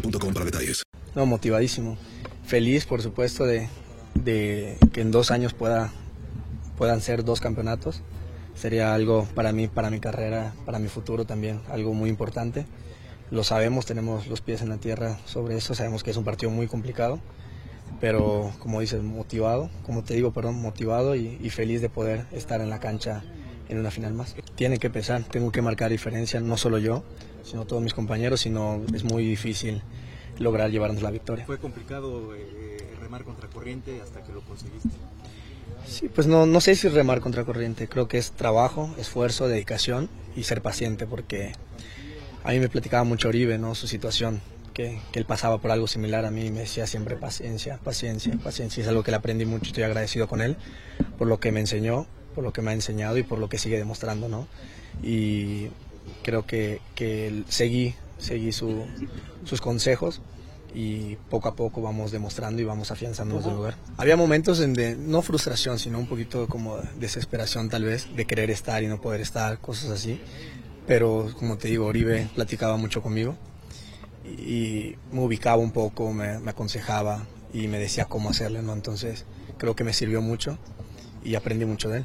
para detalles. No, motivadísimo. Feliz, por supuesto, de, de que en dos años pueda, puedan ser dos campeonatos. Sería algo para mí, para mi carrera, para mi futuro también, algo muy importante. Lo sabemos, tenemos los pies en la tierra sobre eso, sabemos que es un partido muy complicado, pero como dices, motivado, como te digo, perdón, motivado y, y feliz de poder estar en la cancha en una final más. Tiene que pesar, tengo que marcar diferencia, no solo yo, sino todos mis compañeros, sino es muy difícil lograr llevarnos la victoria. Fue complicado eh, remar contra corriente hasta que lo conseguiste. Sí, pues no, no sé si remar contra corriente, creo que es trabajo, esfuerzo, dedicación y ser paciente, porque a mí me platicaba mucho Oribe, ¿no? su situación, que, que él pasaba por algo similar a mí y me decía siempre paciencia, paciencia, paciencia, y es algo que le aprendí mucho, estoy agradecido con él por lo que me enseñó, por lo que me ha enseñado y por lo que sigue demostrando, ¿no? Y creo que, que seguí, seguí su, sus consejos y poco a poco vamos demostrando y vamos afianzándonos del lugar. Había momentos en de, no frustración, sino un poquito como desesperación tal vez, de querer estar y no poder estar, cosas así. Pero como te digo, Oribe platicaba mucho conmigo y me ubicaba un poco, me, me aconsejaba y me decía cómo hacerle, ¿no? Entonces creo que me sirvió mucho y aprendí mucho de él.